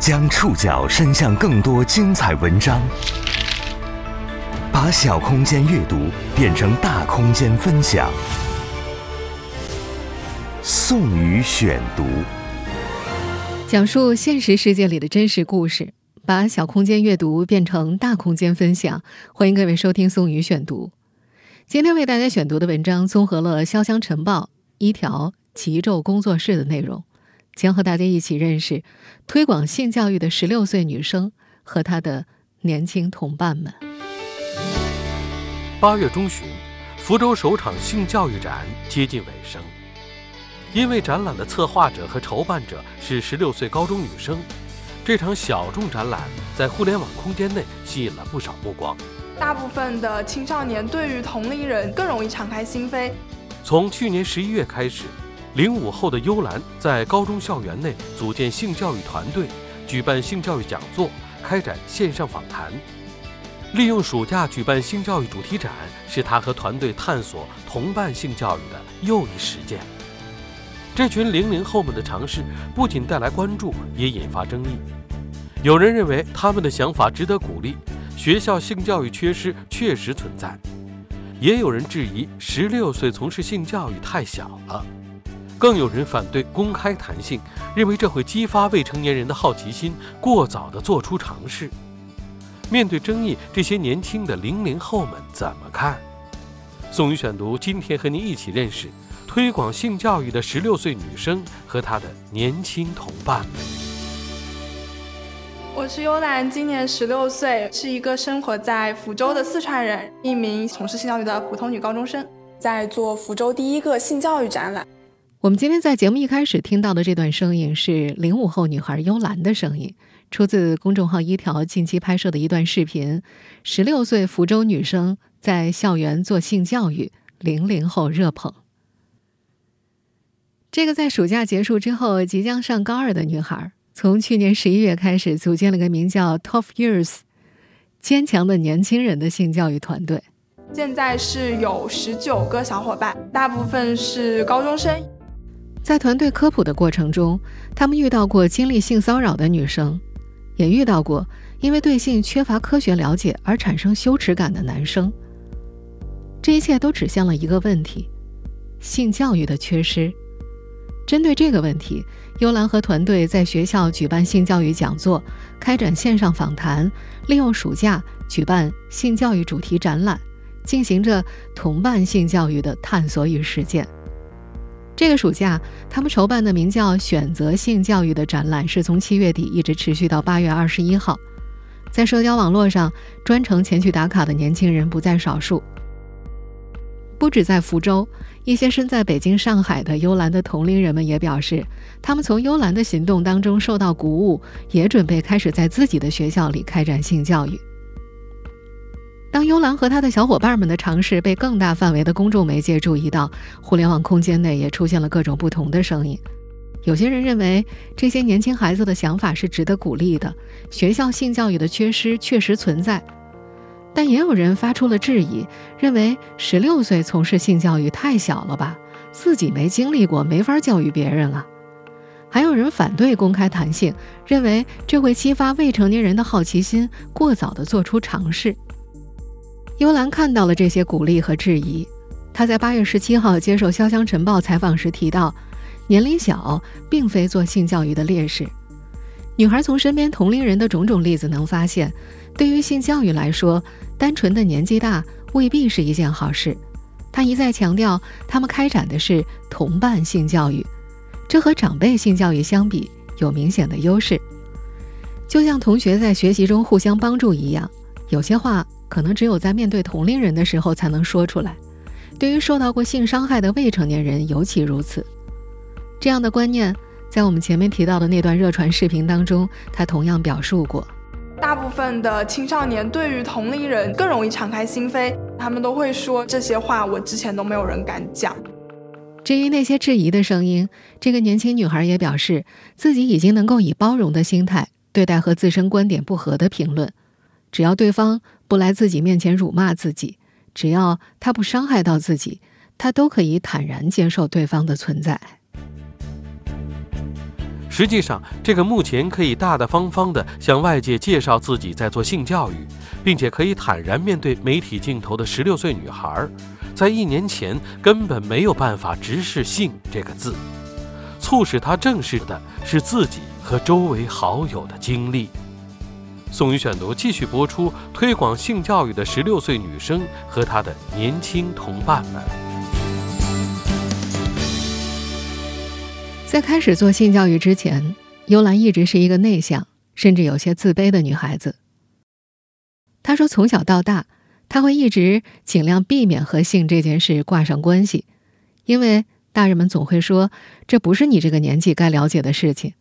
将触角伸向更多精彩文章，把小空间阅读变成大空间分享。宋宇选读，讲述现实世界里的真实故事，把小空间阅读变成大空间分享。欢迎各位收听宋宇选读。今天为大家选读的文章综合了《潇湘晨报》、一条极昼工作室的内容。将和大家一起认识推广性教育的十六岁女生和她的年轻同伴们。八月中旬，福州首场性教育展接近尾声。因为展览的策划者和筹办者是十六岁高中女生，这场小众展览在互联网空间内吸引了不少目光。大部分的青少年对于同龄人更容易敞开心扉。从去年十一月开始。零五后的幽兰在高中校园内组建性教育团队，举办性教育讲座，开展线上访谈。利用暑假举办性教育主题展，是他和团队探索同伴性教育的又一实践。这群零零后们的尝试不仅带来关注，也引发争议。有人认为他们的想法值得鼓励，学校性教育缺失确实存在；也有人质疑十六岁从事性教育太小了。更有人反对公开谈性，认为这会激发未成年人的好奇心，过早的做出尝试。面对争议，这些年轻的零零后们怎么看？宋宇选读今天和您一起认识推广性教育的十六岁女生和她的年轻同伴们。我是幽兰，今年十六岁，是一个生活在福州的四川人，一名从事性教育的普通女高中生，在做福州第一个性教育展览。我们今天在节目一开始听到的这段声音是零五后女孩幽兰的声音，出自公众号一条近期拍摄的一段视频。十六岁福州女生在校园做性教育，零零后热捧。这个在暑假结束之后即将上高二的女孩，从去年十一月开始组建了个名叫 “Tough Years”（ 坚强的年轻人的性教育团队）。现在是有十九个小伙伴，大部分是高中生。在团队科普的过程中，他们遇到过经历性骚扰的女生，也遇到过因为对性缺乏科学了解而产生羞耻感的男生。这一切都指向了一个问题：性教育的缺失。针对这个问题，幽兰和团队在学校举办性教育讲座，开展线上访谈，利用暑假举办性教育主题展览，进行着同伴性教育的探索与实践。这个暑假，他们筹办的名叫“选择性教育”的展览，是从七月底一直持续到八月二十一号。在社交网络上，专程前去打卡的年轻人不在少数。不止在福州，一些身在北京、上海的幽兰的同龄人们也表示，他们从幽兰的行动当中受到鼓舞，也准备开始在自己的学校里开展性教育。当幽兰和他的小伙伴们的尝试被更大范围的公众媒介注意到，互联网空间内也出现了各种不同的声音。有些人认为这些年轻孩子的想法是值得鼓励的，学校性教育的缺失确实存在。但也有人发出了质疑，认为十六岁从事性教育太小了吧，自己没经历过，没法教育别人了。还有人反对公开谈性，认为这会激发未成年人的好奇心，过早的做出尝试。幽兰看到了这些鼓励和质疑，她在八月十七号接受《潇湘晨报》采访时提到，年龄小并非做性教育的劣势。女孩从身边同龄人的种种例子能发现，对于性教育来说，单纯的年纪大未必是一件好事。她一再强调，他们开展的是同伴性教育，这和长辈性教育相比有明显的优势。就像同学在学习中互相帮助一样，有些话。可能只有在面对同龄人的时候才能说出来，对于受到过性伤害的未成年人尤其如此。这样的观念，在我们前面提到的那段热传视频当中，他同样表述过。大部分的青少年对于同龄人更容易敞开心扉，他们都会说这些话，我之前都没有人敢讲。至于那些质疑的声音，这个年轻女孩也表示，自己已经能够以包容的心态对待和自身观点不合的评论，只要对方。不来自己面前辱骂自己，只要他不伤害到自己，他都可以坦然接受对方的存在。实际上，这个目前可以大大方方地向外界介绍自己在做性教育，并且可以坦然面对媒体镜头的十六岁女孩，在一年前根本没有办法直视“性”这个字。促使她正视的是自己和周围好友的经历。宋宇选读继续播出：推广性教育的十六岁女生和她的年轻同伴们。在开始做性教育之前，幽兰一直是一个内向，甚至有些自卑的女孩子。她说，从小到大，她会一直尽量避免和性这件事挂上关系，因为大人们总会说这不是你这个年纪该了解的事情。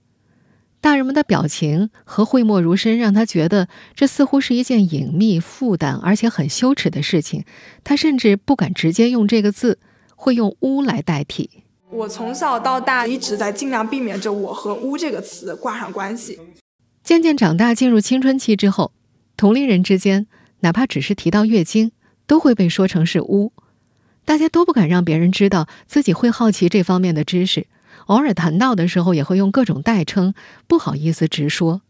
大人们的表情和讳莫如深，让他觉得这似乎是一件隐秘、负担而且很羞耻的事情。他甚至不敢直接用这个字，会用“污”来代替。我从小到大一直在尽量避免着我和“污”这个词挂上关系。渐渐长大，进入青春期之后，同龄人之间，哪怕只是提到月经，都会被说成是“污”。大家都不敢让别人知道自己会好奇这方面的知识，偶尔谈到的时候，也会用各种代称，不好意思直说。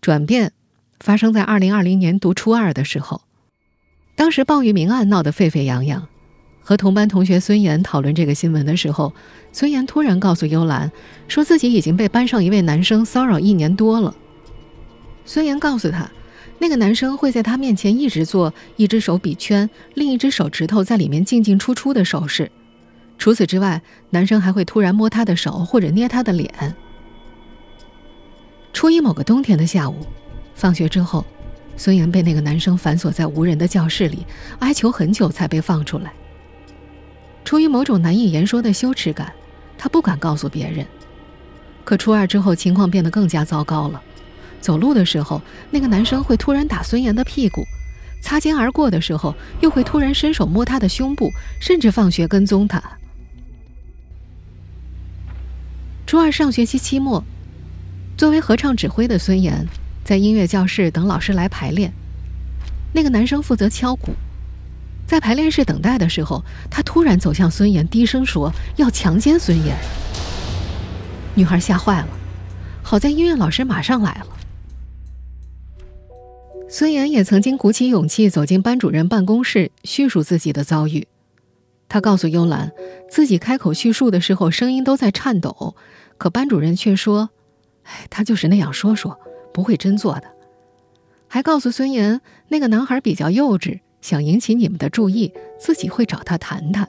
转变发生在二零二零年读初二的时候，当时鲍玉明案闹得沸沸扬扬。和同班同学孙岩讨论这个新闻的时候，孙岩突然告诉幽兰，说自己已经被班上一位男生骚扰一年多了。孙岩告诉他，那个男生会在他面前一直做一只手比圈，另一只手指头在里面进进出出的手势。除此之外，男生还会突然摸她的手或者捏她的脸。初一某个冬天的下午，放学之后，孙岩被那个男生反锁在无人的教室里，哀求很久才被放出来。出于某种难以言说的羞耻感，他不敢告诉别人。可初二之后，情况变得更加糟糕了。走路的时候，那个男生会突然打孙岩的屁股；擦肩而过的时候，又会突然伸手摸她的胸部，甚至放学跟踪她。初二上学期期末，作为合唱指挥的孙岩在音乐教室等老师来排练。那个男生负责敲鼓。在排练室等待的时候，他突然走向孙岩，低声说：“要强奸孙岩。”女孩吓坏了，好在音乐老师马上来了。孙岩也曾经鼓起勇气走进班主任办公室，叙述自己的遭遇。他告诉幽兰，自己开口叙述的时候声音都在颤抖，可班主任却说：“哎，他就是那样说说，不会真做的。”还告诉孙岩，那个男孩比较幼稚。想引起你们的注意，自己会找他谈谈。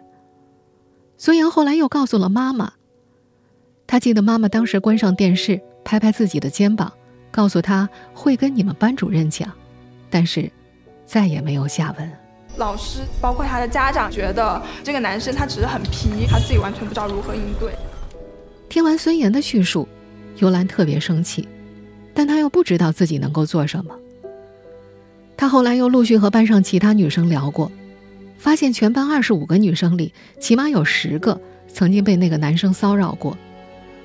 孙杨后来又告诉了妈妈，他记得妈妈当时关上电视，拍拍自己的肩膀，告诉他会跟你们班主任讲，但是再也没有下文。老师包括他的家长觉得这个男生他只是很皮，他自己完全不知道如何应对。听完孙岩的叙述，尤兰特别生气，但他又不知道自己能够做什么。他后来又陆续和班上其他女生聊过，发现全班二十五个女生里，起码有十个曾经被那个男生骚扰过，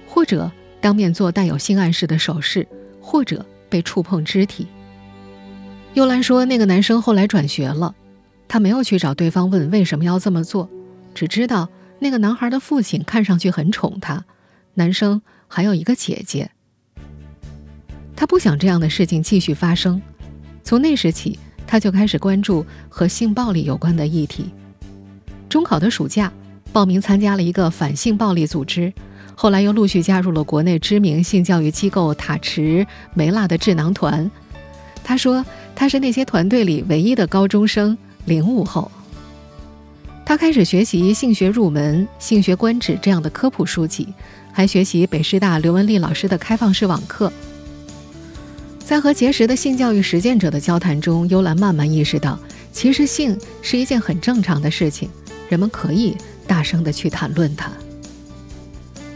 或者当面做带有性暗示的手势，或者被触碰肢体。幽兰说，那个男生后来转学了，他没有去找对方问为什么要这么做，只知道那个男孩的父亲看上去很宠他，男生还有一个姐姐。他不想这样的事情继续发生。从那时起，他就开始关注和性暴力有关的议题。中考的暑假，报名参加了一个反性暴力组织，后来又陆续加入了国内知名性教育机构塔池梅辣的智囊团。他说，他是那些团队里唯一的高中生，零五后。他开始学习性学入门、性学观止这样的科普书籍，还学习北师大刘文丽老师的开放式网课。在和结识的性教育实践者的交谈中，幽兰慢慢意识到，其实性是一件很正常的事情，人们可以大声的去谈论它。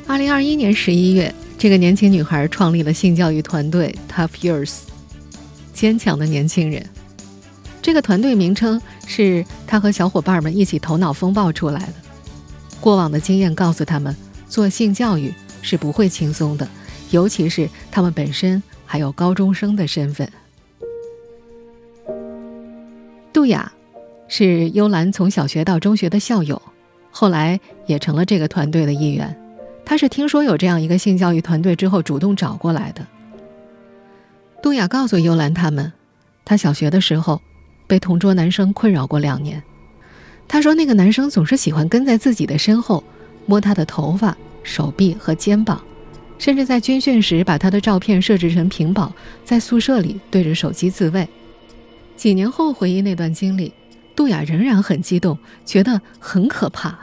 二零二一年十一月，这个年轻女孩创立了性教育团队 Tough Years，坚强的年轻人。这个团队名称是他和小伙伴们一起头脑风暴出来的。过往的经验告诉他们，做性教育是不会轻松的，尤其是他们本身。还有高中生的身份。杜雅是幽兰从小学到中学的校友，后来也成了这个团队的一员。他是听说有这样一个性教育团队之后主动找过来的。杜雅告诉幽兰他们，她小学的时候被同桌男生困扰过两年。他说那个男生总是喜欢跟在自己的身后，摸她的头发、手臂和肩膀，甚至在军训时把她的照片设置成屏保，在宿舍里对着手机自慰。几年后回忆那段经历，杜雅仍然很激动，觉得很可怕。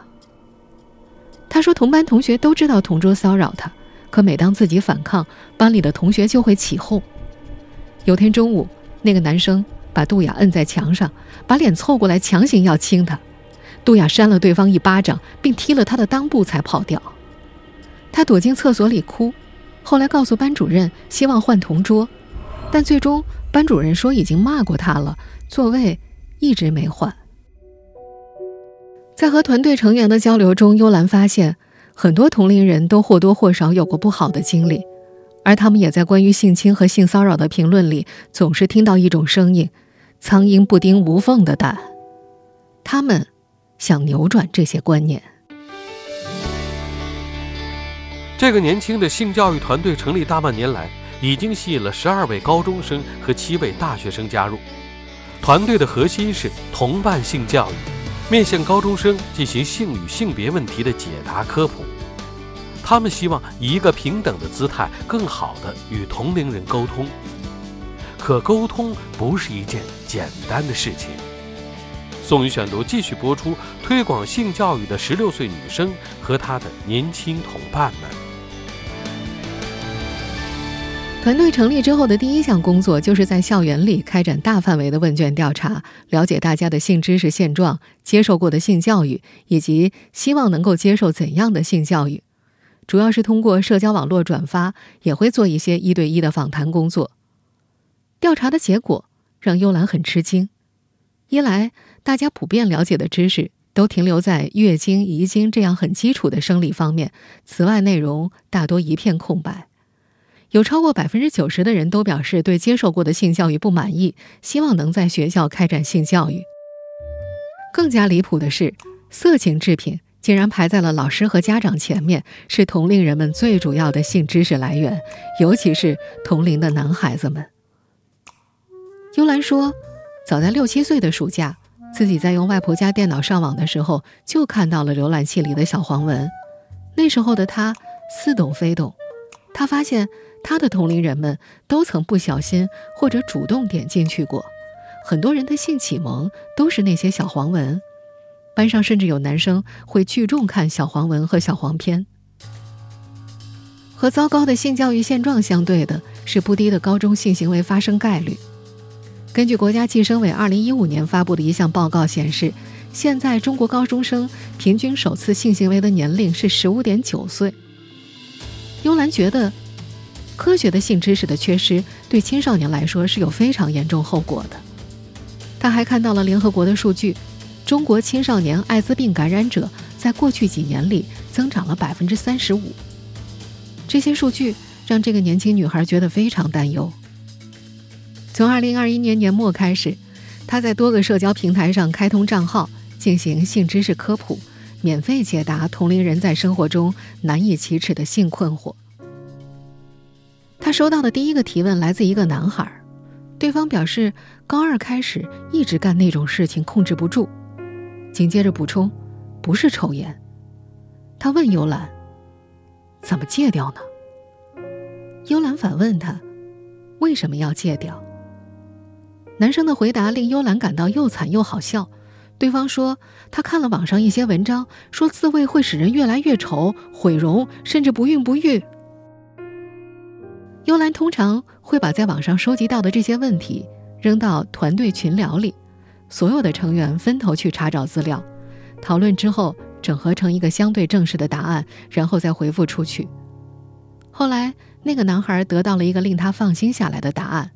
他说同班同学都知道同桌骚扰他，可每当自己反抗，班里的同学就会起哄。有天中午，那个男生把杜雅摁在墙上，把脸凑过来，强行要亲她。杜雅扇了对方一巴掌，并踢了他的裆部才跑掉。他躲进厕所里哭，后来告诉班主任，希望换同桌，但最终班主任说已经骂过他了，座位一直没换。在和团队成员的交流中，幽兰发现很多同龄人都或多或少有过不好的经历。而他们也在关于性侵和性骚扰的评论里，总是听到一种声音：“苍蝇不叮无缝的蛋。”他们想扭转这些观念。这个年轻的性教育团队成立大半年来，已经吸引了十二位高中生和七位大学生加入。团队的核心是同伴性教育，面向高中生进行性与性别问题的解答科普。他们希望以一个平等的姿态，更好地与同龄人沟通。可沟通不是一件简单的事情。宋宇选读继续播出：推广性教育的十六岁女生和她的年轻同伴们。团队成立之后的第一项工作，就是在校园里开展大范围的问卷调查，了解大家的性知识现状、接受过的性教育，以及希望能够接受怎样的性教育。主要是通过社交网络转发，也会做一些一对一的访谈工作。调查的结果让幽兰很吃惊：一来，大家普遍了解的知识都停留在月经、遗精这样很基础的生理方面，此外内容大多一片空白。有超过百分之九十的人都表示对接受过的性教育不满意，希望能在学校开展性教育。更加离谱的是，色情制品。竟然排在了老师和家长前面，是同龄人们最主要的性知识来源，尤其是同龄的男孩子们。幽兰说，早在六七岁的暑假，自己在用外婆家电脑上网的时候，就看到了浏览器里的小黄文。那时候的他似懂非懂，他发现他的同龄人们都曾不小心或者主动点进去过，很多人的性启蒙都是那些小黄文。班上甚至有男生会聚众看小黄文和小黄片。和糟糕的性教育现状相对的是不低的高中性行为发生概率。根据国家计生委二零一五年发布的一项报告显示，现在中国高中生平均首次性行为的年龄是十五点九岁。幽兰觉得，科学的性知识的缺失对青少年来说是有非常严重后果的。他还看到了联合国的数据。中国青少年艾滋病感染者在过去几年里增长了百分之三十五。这些数据让这个年轻女孩觉得非常担忧。从二零二一年年末开始，他在多个社交平台上开通账号，进行性知识科普，免费解答同龄人在生活中难以启齿的性困惑。他收到的第一个提问来自一个男孩，对方表示高二开始一直干那种事情，控制不住。紧接着补充，不是抽烟。他问幽兰：“怎么戒掉呢？”幽兰反问他：“为什么要戒掉？”男生的回答令幽兰感到又惨又好笑。对方说：“他看了网上一些文章，说自慰会使人越来越丑、毁容，甚至不孕不育。”幽兰通常会把在网上收集到的这些问题扔到团队群聊里。所有的成员分头去查找资料，讨论之后整合成一个相对正式的答案，然后再回复出去。后来，那个男孩得到了一个令他放心下来的答案：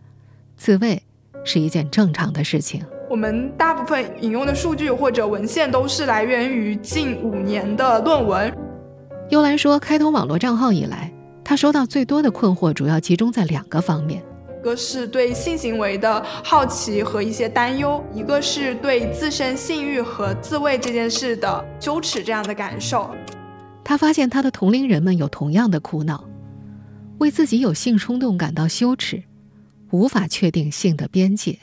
自慰是一件正常的事情。我们大部分引用的数据或者文献都是来源于近五年的论文。幽兰说，开通网络账号以来，他收到最多的困惑主要集中在两个方面。一个是对性行为的好奇和一些担忧，一个是对自身性欲和自慰这件事的羞耻这样的感受。他发现他的同龄人们有同样的苦恼，为自己有性冲动感到羞耻，无法确定性的边界。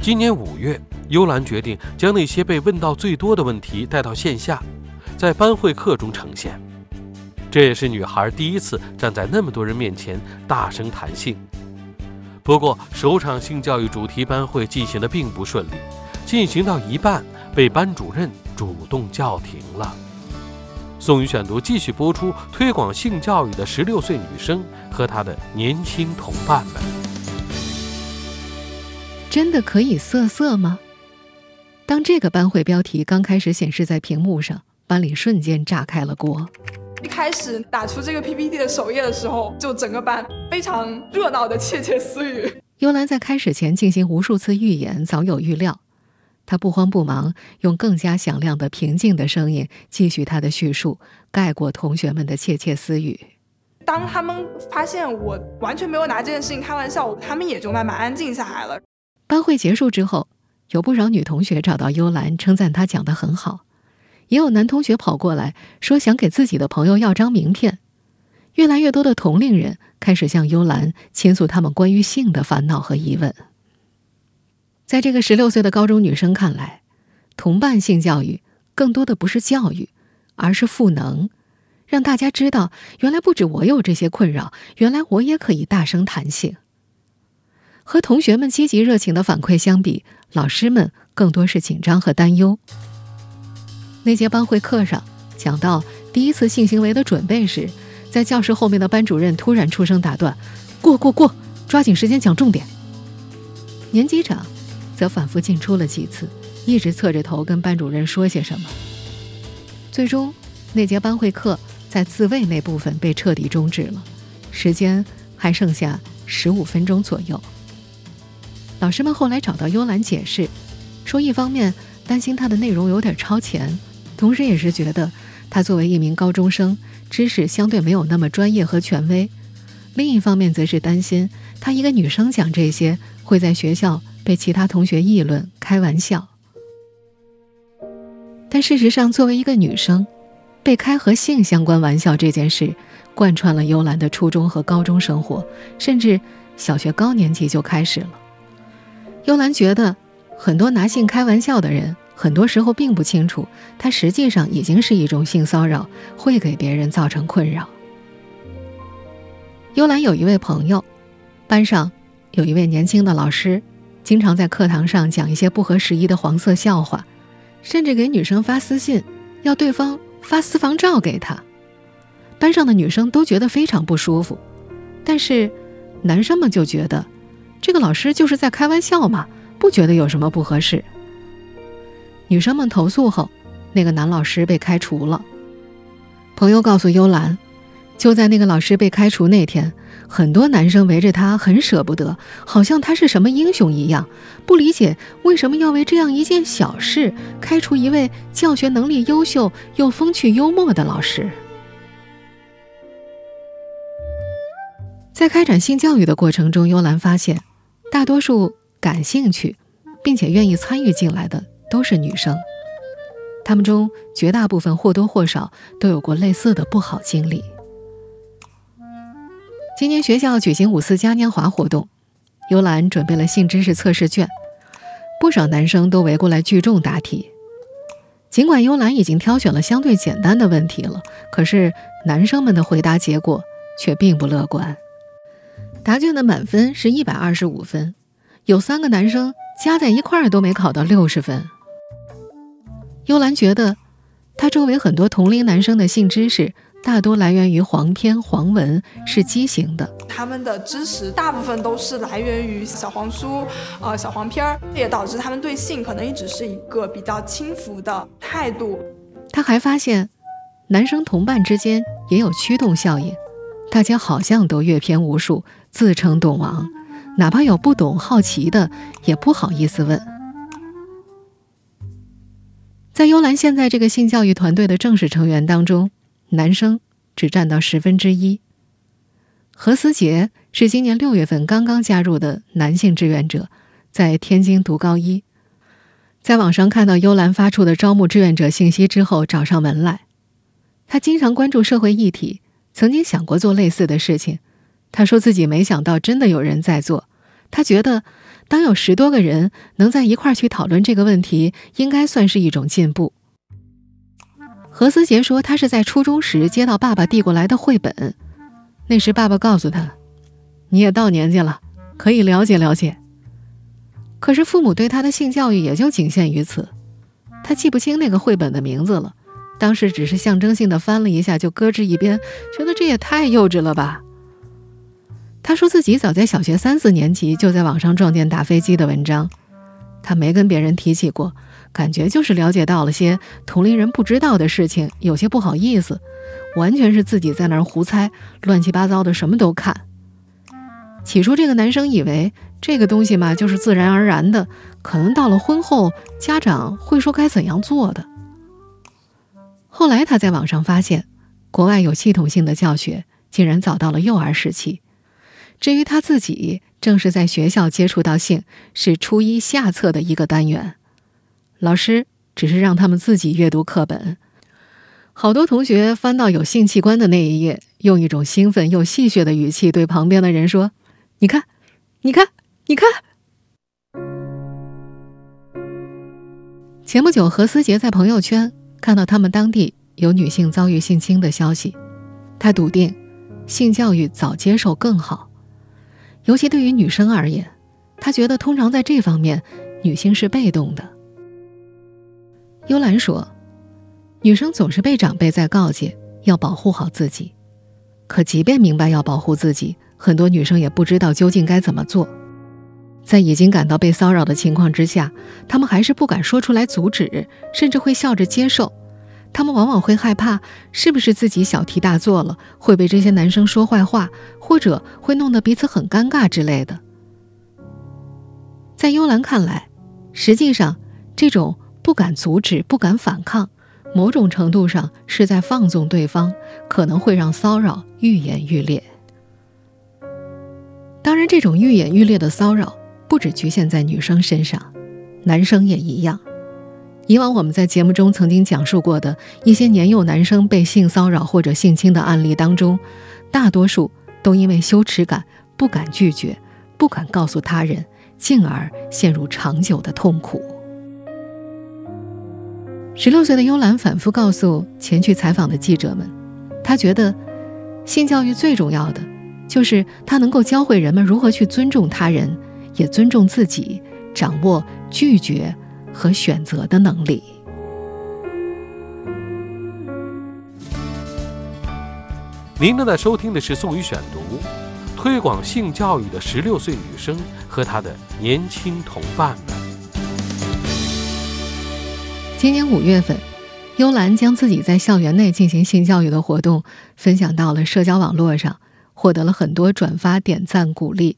今年五月，幽兰决定将那些被问到最多的问题带到线下，在班会课中呈现。这也是女孩第一次站在那么多人面前大声谈性。不过，首场性教育主题班会进行的并不顺利，进行到一半被班主任主动叫停了。宋宇选读继续播出，推广性教育的十六岁女生和他的年轻同伴们。真的可以色色吗？当这个班会标题刚开始显示在屏幕上，班里瞬间炸开了锅。一开始打出这个 PPT 的首页的时候，就整个班非常热闹的窃窃私语。幽兰在开始前进行无数次预演，早有预料。她不慌不忙，用更加响亮的、平静的声音继续她的叙述，盖过同学们的窃窃私语。当他们发现我完全没有拿这件事情开玩笑，他们也就慢慢安静下来了。班会结束之后，有不少女同学找到幽兰，称赞她讲得很好；也有男同学跑过来说想给自己的朋友要张名片。越来越多的同龄人开始向幽兰倾诉他们关于性的烦恼和疑问。在这个十六岁的高中女生看来，同伴性教育更多的不是教育，而是赋能，让大家知道原来不止我有这些困扰，原来我也可以大声谈性。和同学们积极热情的反馈相比，老师们更多是紧张和担忧。那节班会课上讲到第一次性行为的准备时，在教室后面的班主任突然出声打断：“过过过，抓紧时间讲重点。”年级长则反复进出了几次，一直侧着头跟班主任说些什么。最终，那节班会课在自慰那部分被彻底终止了，时间还剩下十五分钟左右。老师们后来找到幽兰解释，说一方面担心她的内容有点超前，同时也是觉得她作为一名高中生，知识相对没有那么专业和权威；另一方面则是担心她一个女生讲这些会在学校被其他同学议论、开玩笑。但事实上，作为一个女生，被开和性相关玩笑这件事，贯穿了幽兰的初中和高中生活，甚至小学高年级就开始了。幽兰觉得，很多拿性开玩笑的人，很多时候并不清楚，他实际上已经是一种性骚扰，会给别人造成困扰。幽兰有一位朋友，班上有一位年轻的老师，经常在课堂上讲一些不合时宜的黄色笑话，甚至给女生发私信，要对方发私房照给他。班上的女生都觉得非常不舒服，但是男生们就觉得。这个老师就是在开玩笑嘛，不觉得有什么不合适。女生们投诉后，那个男老师被开除了。朋友告诉幽兰，就在那个老师被开除那天，很多男生围着他，很舍不得，好像他是什么英雄一样，不理解为什么要为这样一件小事开除一位教学能力优秀又风趣幽默的老师。在开展性教育的过程中，幽兰发现。大多数感兴趣，并且愿意参与进来的都是女生，她们中绝大部分或多或少都有过类似的不好经历。今年学校举行五四嘉年华活动，幽兰准备了性知识测试卷，不少男生都围过来聚众答题。尽管幽兰已经挑选了相对简单的问题了，可是男生们的回答结果却并不乐观。答卷的满分是一百二十五分，有三个男生加在一块儿都没考到六十分。幽兰觉得，他周围很多同龄男生的性知识大多来源于黄片、黄文，是畸形的。他们的知识大部分都是来源于小黄书、呃小黄片儿，也导致他们对性可能一直是一个比较轻浮的态度。他还发现，男生同伴之间也有驱动效应，大家好像都阅片无数。自称懂王，哪怕有不懂、好奇的，也不好意思问。在幽兰现在这个性教育团队的正式成员当中，男生只占到十分之一。何思杰是今年六月份刚刚加入的男性志愿者，在天津读高一。在网上看到幽兰发出的招募志愿者信息之后，找上门来。他经常关注社会议题，曾经想过做类似的事情。他说自己没想到真的有人在做。他觉得，当有十多个人能在一块儿去讨论这个问题，应该算是一种进步。何思杰说，他是在初中时接到爸爸递过来的绘本，那时爸爸告诉他：“你也到年纪了，可以了解了解。”可是父母对他的性教育也就仅限于此，他记不清那个绘本的名字了。当时只是象征性的翻了一下，就搁置一边，觉得这也太幼稚了吧。他说自己早在小学三四年级就在网上撞见打飞机的文章，他没跟别人提起过，感觉就是了解到了些同龄人不知道的事情，有些不好意思，完全是自己在那儿胡猜，乱七八糟的什么都看。起初这个男生以为。这个东西嘛，就是自然而然的，可能到了婚后，家长会说该怎样做的。后来他在网上发现，国外有系统性的教学，竟然早到了幼儿时期。至于他自己，正是在学校接触到性，是初一下册的一个单元。老师只是让他们自己阅读课本。好多同学翻到有性器官的那一页，用一种兴奋又戏谑的语气对旁边的人说：“你看，你看。”你看，前不久何思杰在朋友圈看到他们当地有女性遭遇性侵的消息，他笃定性教育早接受更好，尤其对于女生而言，他觉得通常在这方面女性是被动的。幽兰说，女生总是被长辈在告诫要保护好自己，可即便明白要保护自己，很多女生也不知道究竟该怎么做。在已经感到被骚扰的情况之下，他们还是不敢说出来阻止，甚至会笑着接受。他们往往会害怕，是不是自己小题大做了，会被这些男生说坏话，或者会弄得彼此很尴尬之类的。在幽兰看来，实际上这种不敢阻止、不敢反抗，某种程度上是在放纵对方，可能会让骚扰愈演愈烈。当然，这种愈演愈烈的骚扰。不只局限在女生身上，男生也一样。以往我们在节目中曾经讲述过的一些年幼男生被性骚扰或者性侵的案例当中，大多数都因为羞耻感不敢拒绝，不敢告诉他人，进而陷入长久的痛苦。十六岁的幽兰反复告诉前去采访的记者们，她觉得性教育最重要的就是它能够教会人们如何去尊重他人。也尊重自己，掌握拒绝和选择的能力。您正在收听的是《宋宇选读》，推广性教育的十六岁女生和她的年轻同伴们。今年五月份，幽兰将自己在校园内进行性教育的活动分享到了社交网络上，获得了很多转发、点赞、鼓励。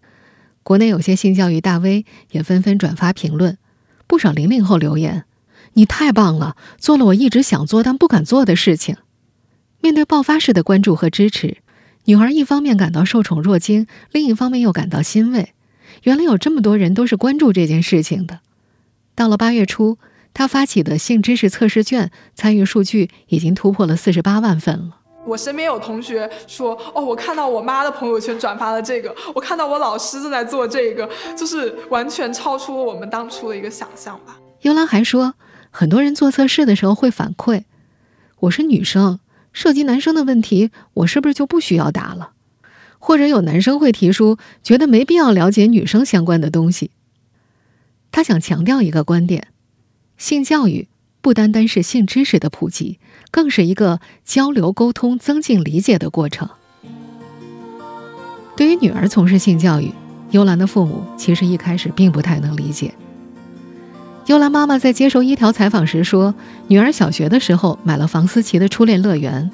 国内有些性教育大 V 也纷纷转发评论，不少零零后留言：“你太棒了，做了我一直想做但不敢做的事情。”面对爆发式的关注和支持，女孩一方面感到受宠若惊，另一方面又感到欣慰。原来有这么多人都是关注这件事情的。到了八月初，她发起的性知识测试卷参与数据已经突破了四十八万份了。我身边有同学说：“哦，我看到我妈的朋友圈转发了这个，我看到我老师正在做这个，就是完全超出了我们当初的一个想象吧。”幽兰还说，很多人做测试的时候会反馈：“我是女生，涉及男生的问题，我是不是就不需要答了？”或者有男生会提出，觉得没必要了解女生相关的东西。他想强调一个观点：性教育不单单是性知识的普及。更是一个交流沟通、增进理解的过程。对于女儿从事性教育，幽兰的父母其实一开始并不太能理解。幽兰妈妈在接受一条采访时说：“女儿小学的时候买了房思琪的《初恋乐园》，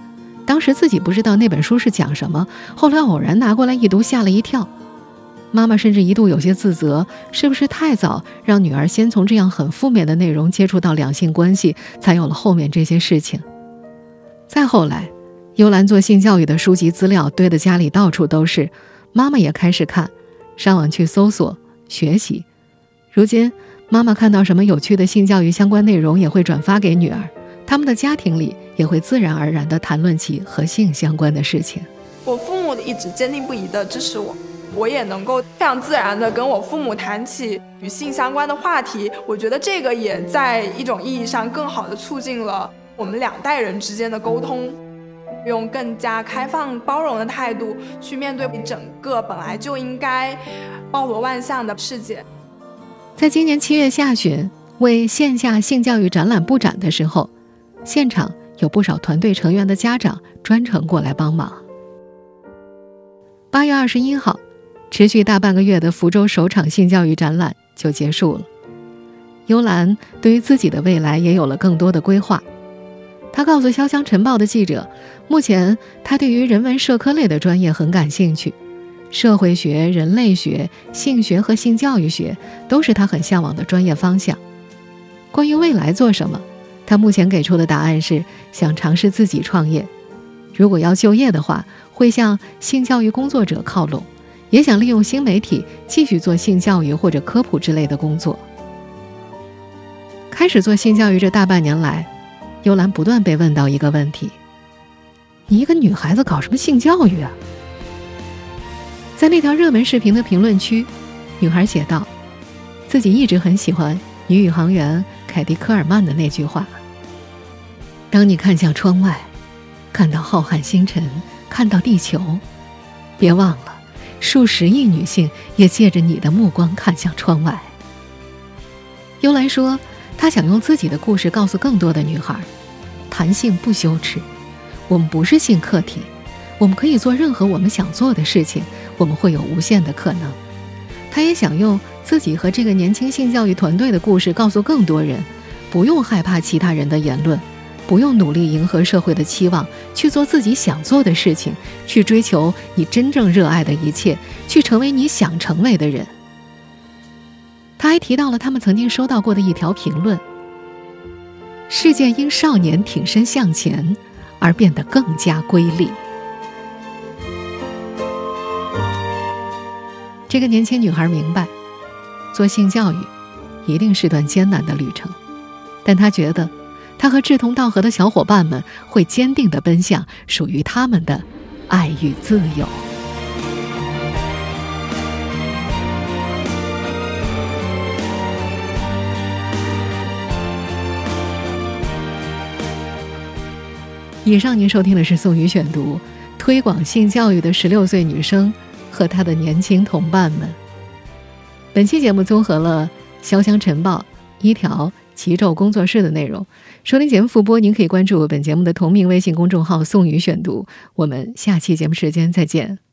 当时自己不知道那本书是讲什么，后来偶然拿过来一读，吓了一跳。妈妈甚至一度有些自责，是不是太早让女儿先从这样很负面的内容接触到两性关系，才有了后面这些事情。”再后来，幽兰做性教育的书籍资料堆得家里到处都是，妈妈也开始看，上网去搜索学习。如今，妈妈看到什么有趣的性教育相关内容，也会转发给女儿。他们的家庭里也会自然而然地谈论起和性相关的事情。我父母一直坚定不移地支持我，我也能够非常自然地跟我父母谈起与性相关的话题。我觉得这个也在一种意义上更好地促进了我们两代人之间的沟通，用更加开放包容的态度去面对整个本来就应该包罗万象的世界。在今年七月下旬为线下性教育展览布展的时候，现场有不少团队成员的家长专程过来帮忙。八月二十一号，持续大半个月的福州首场性教育展览就结束了。幽兰对于自己的未来也有了更多的规划。他告诉《潇湘晨报》的记者，目前他对于人文社科类的专业很感兴趣，社会学、人类学、性学和性教育学都是他很向往的专业方向。关于未来做什么，他目前给出的答案是想尝试自己创业。如果要就业的话，会向性教育工作者靠拢，也想利用新媒体继续做性教育或者科普之类的工作。开始做性教育这大半年来，幽兰不断被问到一个问题：“你一个女孩子搞什么性教育啊？”在那条热门视频的评论区，女孩写道：“自己一直很喜欢女宇航员凯蒂·科尔曼的那句话：‘当你看向窗外，看到浩瀚星辰。’”看到地球，别忘了，数十亿女性也借着你的目光看向窗外。幽兰说，她想用自己的故事告诉更多的女孩：谈性不羞耻，我们不是性客体，我们可以做任何我们想做的事情，我们会有无限的可能。她也想用自己和这个年轻性教育团队的故事，告诉更多人，不用害怕其他人的言论。不用努力迎合社会的期望，去做自己想做的事情，去追求你真正热爱的一切，去成为你想成为的人。他还提到了他们曾经收到过的一条评论：“世界因少年挺身向前而变得更加瑰丽。”这个年轻女孩明白，做性教育一定是段艰难的旅程，但她觉得。他和志同道合的小伙伴们会坚定地奔向属于他们的爱与自由。以上您收听的是宋宇选读，推广性教育的十六岁女生和她的年轻同伴们。本期节目综合了《潇湘晨报》一条。奇咒工作室的内容，收听节目复播，您可以关注本节目的同名微信公众号“宋宇选读”。我们下期节目时间再见。